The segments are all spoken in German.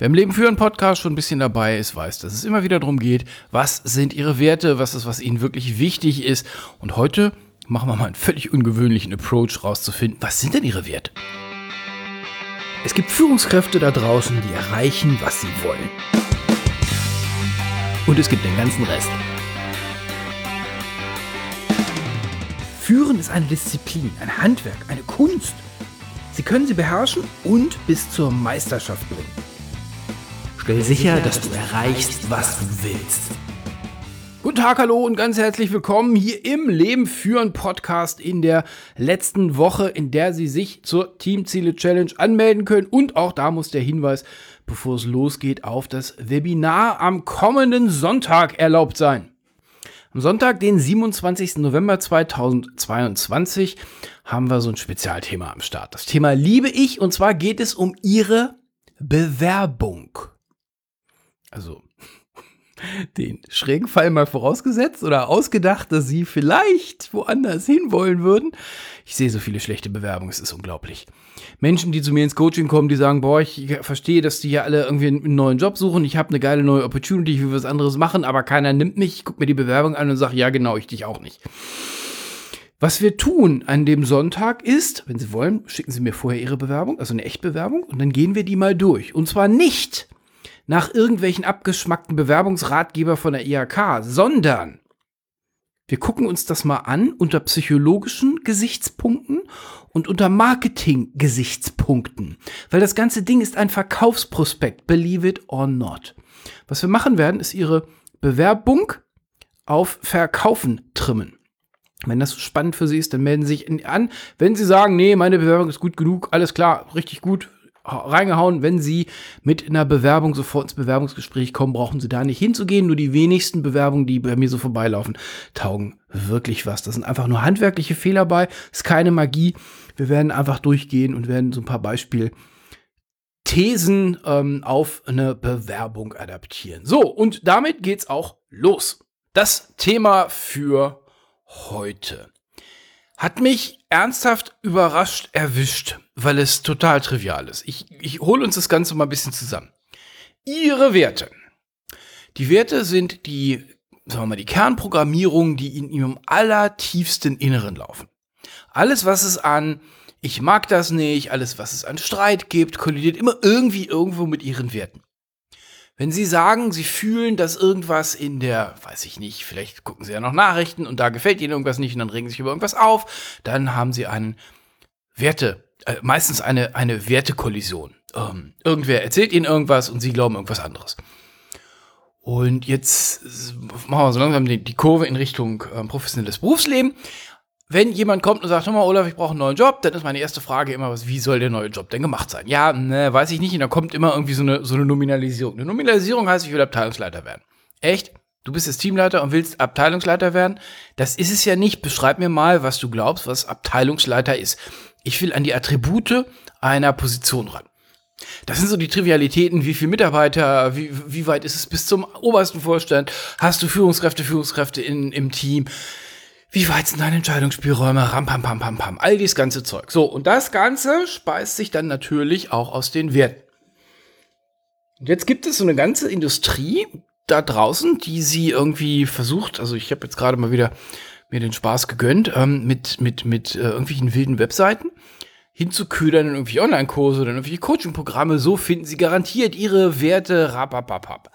Wer im Leben führen Podcast schon ein bisschen dabei ist, weiß, dass es immer wieder darum geht, was sind Ihre Werte, was ist, was Ihnen wirklich wichtig ist. Und heute machen wir mal einen völlig ungewöhnlichen Approach rauszufinden, was sind denn Ihre Werte? Es gibt Führungskräfte da draußen, die erreichen, was sie wollen. Und es gibt den ganzen Rest. Führen ist eine Disziplin, ein Handwerk, eine Kunst. Sie können sie beherrschen und bis zur Meisterschaft bringen. Stell sicher, dass du erreichst, was du willst. Guten Tag, hallo und ganz herzlich willkommen hier im Leben führen Podcast in der letzten Woche, in der Sie sich zur Teamziele Challenge anmelden können. Und auch da muss der Hinweis, bevor es losgeht, auf das Webinar am kommenden Sonntag erlaubt sein. Am Sonntag, den 27. November 2022, haben wir so ein Spezialthema am Start. Das Thema liebe ich und zwar geht es um Ihre Bewerbung. Also den schrägen Fall mal vorausgesetzt oder ausgedacht, dass sie vielleicht woanders hinwollen würden. Ich sehe so viele schlechte Bewerbungen, es ist unglaublich. Menschen, die zu mir ins Coaching kommen, die sagen, boah, ich verstehe, dass die hier alle irgendwie einen neuen Job suchen, ich habe eine geile neue Opportunity, ich will was anderes machen, aber keiner nimmt mich. Ich gucke mir die Bewerbung an und sage, ja genau, ich dich auch nicht. Was wir tun an dem Sonntag ist, wenn Sie wollen, schicken Sie mir vorher Ihre Bewerbung, also eine Echtbewerbung, und dann gehen wir die mal durch. Und zwar nicht nach irgendwelchen abgeschmackten Bewerbungsratgeber von der IHK, sondern wir gucken uns das mal an unter psychologischen Gesichtspunkten und unter Marketing-Gesichtspunkten. Weil das ganze Ding ist ein Verkaufsprospekt, believe it or not. Was wir machen werden, ist Ihre Bewerbung auf Verkaufen trimmen. Wenn das spannend für Sie ist, dann melden Sie sich an. Wenn Sie sagen, nee, meine Bewerbung ist gut genug, alles klar, richtig gut, reingehauen. Wenn Sie mit einer Bewerbung sofort ins Bewerbungsgespräch kommen, brauchen Sie da nicht hinzugehen. Nur die wenigsten Bewerbungen, die bei mir so vorbeilaufen, taugen wirklich was. Das sind einfach nur handwerkliche Fehler bei. Ist keine Magie. Wir werden einfach durchgehen und werden so ein paar Beispiel Thesen ähm, auf eine Bewerbung adaptieren. So, und damit geht's auch los. Das Thema für heute hat mich ernsthaft überrascht erwischt, weil es total trivial ist. Ich, ich hole uns das Ganze mal ein bisschen zusammen. Ihre Werte. Die Werte sind die, sagen wir mal, die Kernprogrammierung, die in ihrem allertiefsten Inneren laufen. Alles, was es an ich mag das nicht, alles, was es an Streit gibt, kollidiert immer irgendwie irgendwo mit ihren Werten. Wenn Sie sagen, Sie fühlen, dass irgendwas in der, weiß ich nicht, vielleicht gucken Sie ja noch Nachrichten und da gefällt Ihnen irgendwas nicht und dann regen Sie sich über irgendwas auf, dann haben Sie einen Werte, äh, meistens eine, eine Wertekollision. Ähm, irgendwer erzählt Ihnen irgendwas und Sie glauben irgendwas anderes. Und jetzt machen wir so langsam die, die Kurve in Richtung äh, professionelles Berufsleben wenn jemand kommt und sagt, hör mal, Olaf, ich brauche einen neuen Job, dann ist meine erste Frage immer, was, wie soll der neue Job denn gemacht sein? Ja, ne, weiß ich nicht. Und dann kommt immer irgendwie so eine, so eine Nominalisierung. Eine Nominalisierung heißt, ich will Abteilungsleiter werden. Echt? Du bist jetzt Teamleiter und willst Abteilungsleiter werden? Das ist es ja nicht. Beschreib mir mal, was du glaubst, was Abteilungsleiter ist. Ich will an die Attribute einer Position ran. Das sind so die Trivialitäten, wie viele Mitarbeiter, wie, wie weit ist es bis zum obersten Vorstand? Hast du Führungskräfte, Führungskräfte in, im Team? Wie weit sind deine Entscheidungsspielräume, ram, pam, pam, pam, pam, all dieses ganze Zeug. So, und das Ganze speist sich dann natürlich auch aus den Werten. Und jetzt gibt es so eine ganze Industrie da draußen, die sie irgendwie versucht, also ich habe jetzt gerade mal wieder mir den Spaß gegönnt, ähm, mit, mit, mit äh, irgendwelchen wilden Webseiten hinzuködern in irgendwie Online-Kurse oder irgendwelche Coaching-Programme. So finden sie garantiert ihre Werte, rapapapap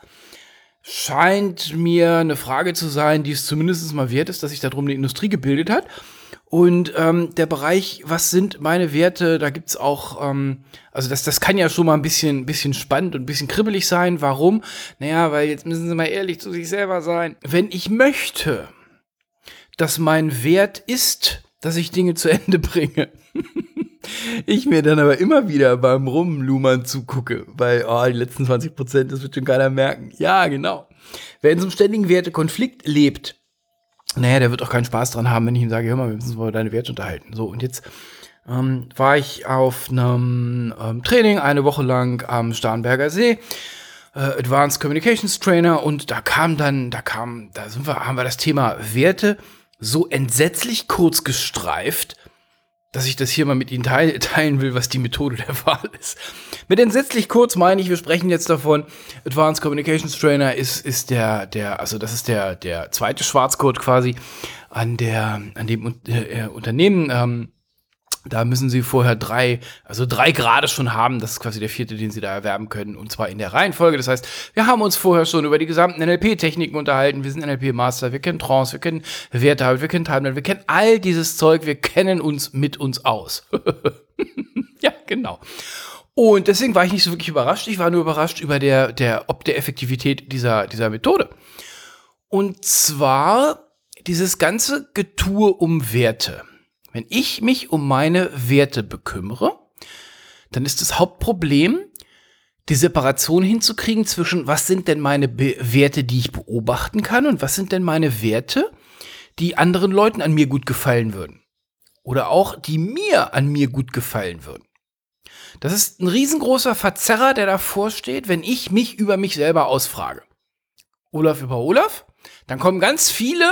scheint mir eine Frage zu sein, die es zumindest mal wert ist, dass sich darum eine Industrie gebildet hat. Und ähm, der Bereich, was sind meine Werte, da gibt's auch, ähm, also das, das kann ja schon mal ein bisschen, bisschen spannend und ein bisschen kribbelig sein. Warum? Naja, weil jetzt müssen Sie mal ehrlich zu sich selber sein. Wenn ich möchte, dass mein Wert ist, dass ich Dinge zu Ende bringe, ich mir dann aber immer wieder beim Rumlumern zugucke, weil, oh, die letzten 20 Prozent, das wird schon keiner merken. Ja, genau. Wer in so einem ständigen Wertekonflikt lebt, naja, der wird auch keinen Spaß dran haben, wenn ich ihm sage, hör mal, wir müssen uns über deine Werte unterhalten. So, und jetzt ähm, war ich auf einem ähm, Training eine Woche lang am Starnberger See. Äh, Advanced Communications Trainer und da kam dann, da kam, da sind wir, haben wir das Thema Werte so entsetzlich kurz gestreift, dass ich das hier mal mit Ihnen teil teilen will, was die Methode der Wahl ist. Mit entsetzlich kurz meine ich, wir sprechen jetzt davon, Advanced Communications Trainer ist, ist der, der, also das ist der, der zweite Schwarzcode quasi an der, an dem äh, Unternehmen, ähm, da müssen Sie vorher drei, also drei Grade schon haben. Das ist quasi der vierte, den Sie da erwerben können. Und zwar in der Reihenfolge. Das heißt, wir haben uns vorher schon über die gesamten NLP-Techniken unterhalten. Wir sind NLP-Master, wir kennen Trance, wir kennen Wertehalt, wir kennen Timeline, wir kennen all dieses Zeug. Wir kennen uns mit uns aus. ja, genau. Und deswegen war ich nicht so wirklich überrascht. Ich war nur überrascht über der, der, ob der Effektivität dieser, dieser Methode. Und zwar dieses ganze Getue um Werte. Wenn ich mich um meine Werte bekümmere, dann ist das Hauptproblem, die Separation hinzukriegen zwischen, was sind denn meine Be Werte, die ich beobachten kann und was sind denn meine Werte, die anderen Leuten an mir gut gefallen würden. Oder auch, die mir an mir gut gefallen würden. Das ist ein riesengroßer Verzerrer, der davor steht, wenn ich mich über mich selber ausfrage. Olaf über Olaf, dann kommen ganz viele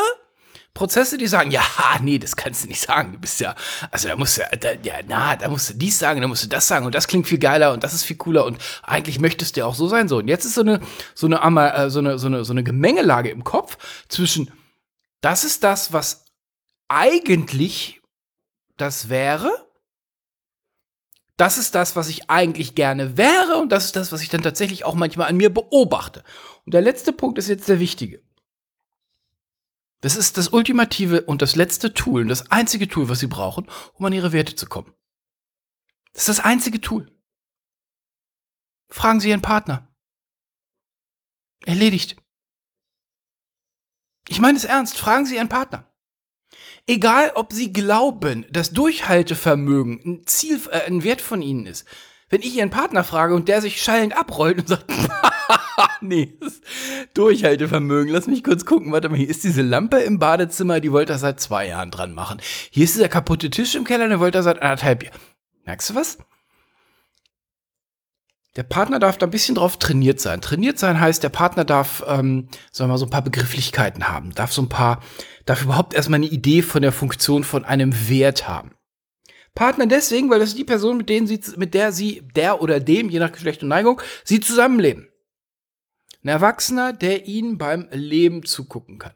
Prozesse, die sagen, ja, nee, das kannst du nicht sagen. Du bist ja, also da musst du, da, ja, na, da musst du dies sagen, da musst du das sagen und das klingt viel geiler und das ist viel cooler und eigentlich möchtest du ja auch so sein. So, und jetzt ist so eine, so eine, äh, so eine, so eine, so eine Gemengelage im Kopf zwischen, das ist das, was eigentlich das wäre, das ist das, was ich eigentlich gerne wäre und das ist das, was ich dann tatsächlich auch manchmal an mir beobachte. Und der letzte Punkt ist jetzt der wichtige. Das ist das ultimative und das letzte Tool, das einzige Tool, was Sie brauchen, um an Ihre Werte zu kommen. Das ist das einzige Tool. Fragen Sie Ihren Partner. Erledigt. Ich meine es ernst, fragen Sie Ihren Partner. Egal, ob Sie glauben, dass Durchhaltevermögen ein Ziel, äh, ein Wert von Ihnen ist. Wenn ich Ihren Partner frage und der sich schallend abrollt und sagt, nee, Durchhaltevermögen. Lass mich kurz gucken. Warte mal, hier ist diese Lampe im Badezimmer, die wollte er seit zwei Jahren dran machen. Hier ist dieser kaputte Tisch im Keller, den wollte er seit anderthalb Jahren. Merkst du was? Der Partner darf da ein bisschen drauf trainiert sein. Trainiert sein heißt, der Partner darf, ähm, sagen wir mal, so ein paar Begrifflichkeiten haben, darf so ein paar, darf überhaupt erstmal eine Idee von der Funktion von einem Wert haben. Partner deswegen, weil das ist die Person, mit denen sie, mit der sie, der oder dem, je nach Geschlecht und Neigung, sie zusammenleben. Ein Erwachsener, der ihnen beim Leben zugucken kann.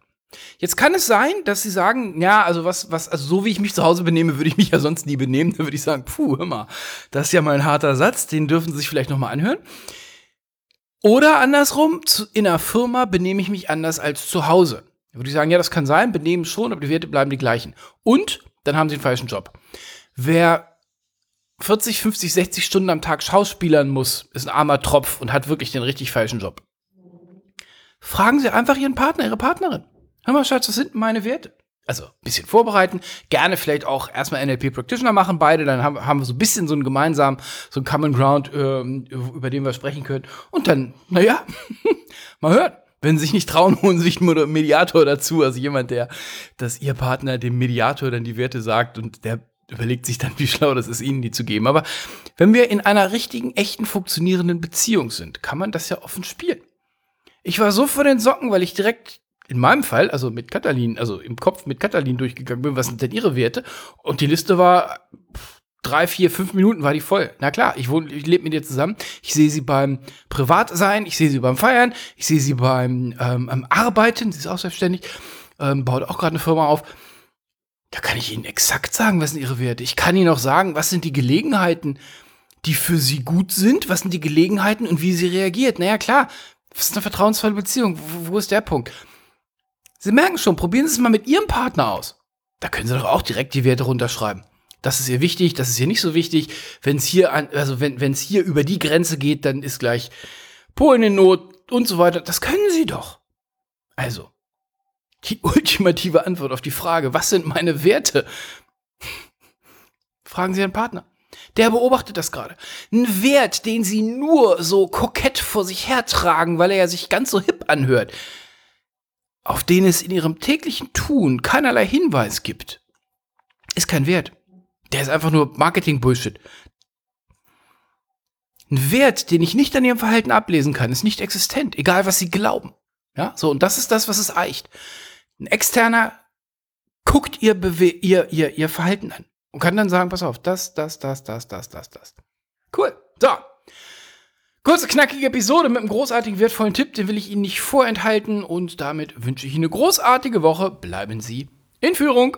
Jetzt kann es sein, dass sie sagen, ja, also was, was, also so wie ich mich zu Hause benehme, würde ich mich ja sonst nie benehmen. Da würde ich sagen, puh, hör mal, das ist ja mal ein harter Satz, den dürfen Sie sich vielleicht noch mal anhören. Oder andersrum, in einer Firma benehme ich mich anders als zu Hause. Da würde ich sagen, ja, das kann sein, benehmen schon, aber die Werte bleiben die gleichen. Und dann haben Sie einen falschen Job. Wer 40, 50, 60 Stunden am Tag schauspielern muss, ist ein armer Tropf und hat wirklich den richtig falschen Job. Fragen Sie einfach Ihren Partner, Ihre Partnerin. Hör mal, Schatz, was sind meine Werte? Also ein bisschen vorbereiten, gerne vielleicht auch erstmal NLP Practitioner machen, beide, dann haben, haben wir so ein bisschen so einen gemeinsamen, so einen Common Ground, ähm, über den wir sprechen können. Und dann, naja, mal hören. Wenn sie sich nicht trauen, holen sie sich einen Mediator dazu, also jemand, der, dass ihr Partner dem Mediator dann die Werte sagt und der überlegt sich dann, wie schlau das ist, ihnen die zu geben. Aber wenn wir in einer richtigen, echten, funktionierenden Beziehung sind, kann man das ja offen spielen. Ich war so vor den Socken, weil ich direkt in meinem Fall, also mit Katalin, also im Kopf mit Katalin durchgegangen bin, was sind denn ihre Werte? Und die Liste war drei, vier, fünf Minuten war die voll. Na klar, ich ich lebe mit ihr zusammen. Ich sehe sie beim Privatsein, ich sehe sie beim Feiern, ich sehe sie beim ähm, Arbeiten, sie ist auch selbstständig, ähm, baut auch gerade eine Firma auf. Da kann ich Ihnen exakt sagen, was sind Ihre Werte. Ich kann Ihnen auch sagen, was sind die Gelegenheiten, die für Sie gut sind, was sind die Gelegenheiten und wie sie reagiert. Naja, klar, was ist eine vertrauensvolle Beziehung? Wo, wo ist der Punkt? Sie merken schon, probieren Sie es mal mit Ihrem Partner aus. Da können Sie doch auch direkt die Werte runterschreiben. Das ist ihr wichtig, das ist ihr nicht so wichtig. Wenn es hier also wenn es hier über die Grenze geht, dann ist gleich Polen in Not und so weiter. Das können Sie doch. Also, die ultimative Antwort auf die Frage, was sind meine Werte? Fragen Sie Ihren Partner. Der beobachtet das gerade. Ein Wert, den Sie nur so kokett vor sich hertragen, weil er ja sich ganz so hip anhört, auf den es in Ihrem täglichen Tun keinerlei Hinweis gibt, ist kein Wert. Der ist einfach nur Marketing-Bullshit. Ein Wert, den ich nicht an Ihrem Verhalten ablesen kann, ist nicht existent, egal was Sie glauben. Ja, so, und das ist das, was es eicht. Ein externer guckt ihr, Bewe ihr, ihr, ihr Verhalten an. Und kann dann sagen, pass auf, das, das, das, das, das, das, das. Cool. So. Kurze, knackige Episode mit einem großartigen, wertvollen Tipp, den will ich Ihnen nicht vorenthalten. Und damit wünsche ich Ihnen eine großartige Woche. Bleiben Sie in Führung.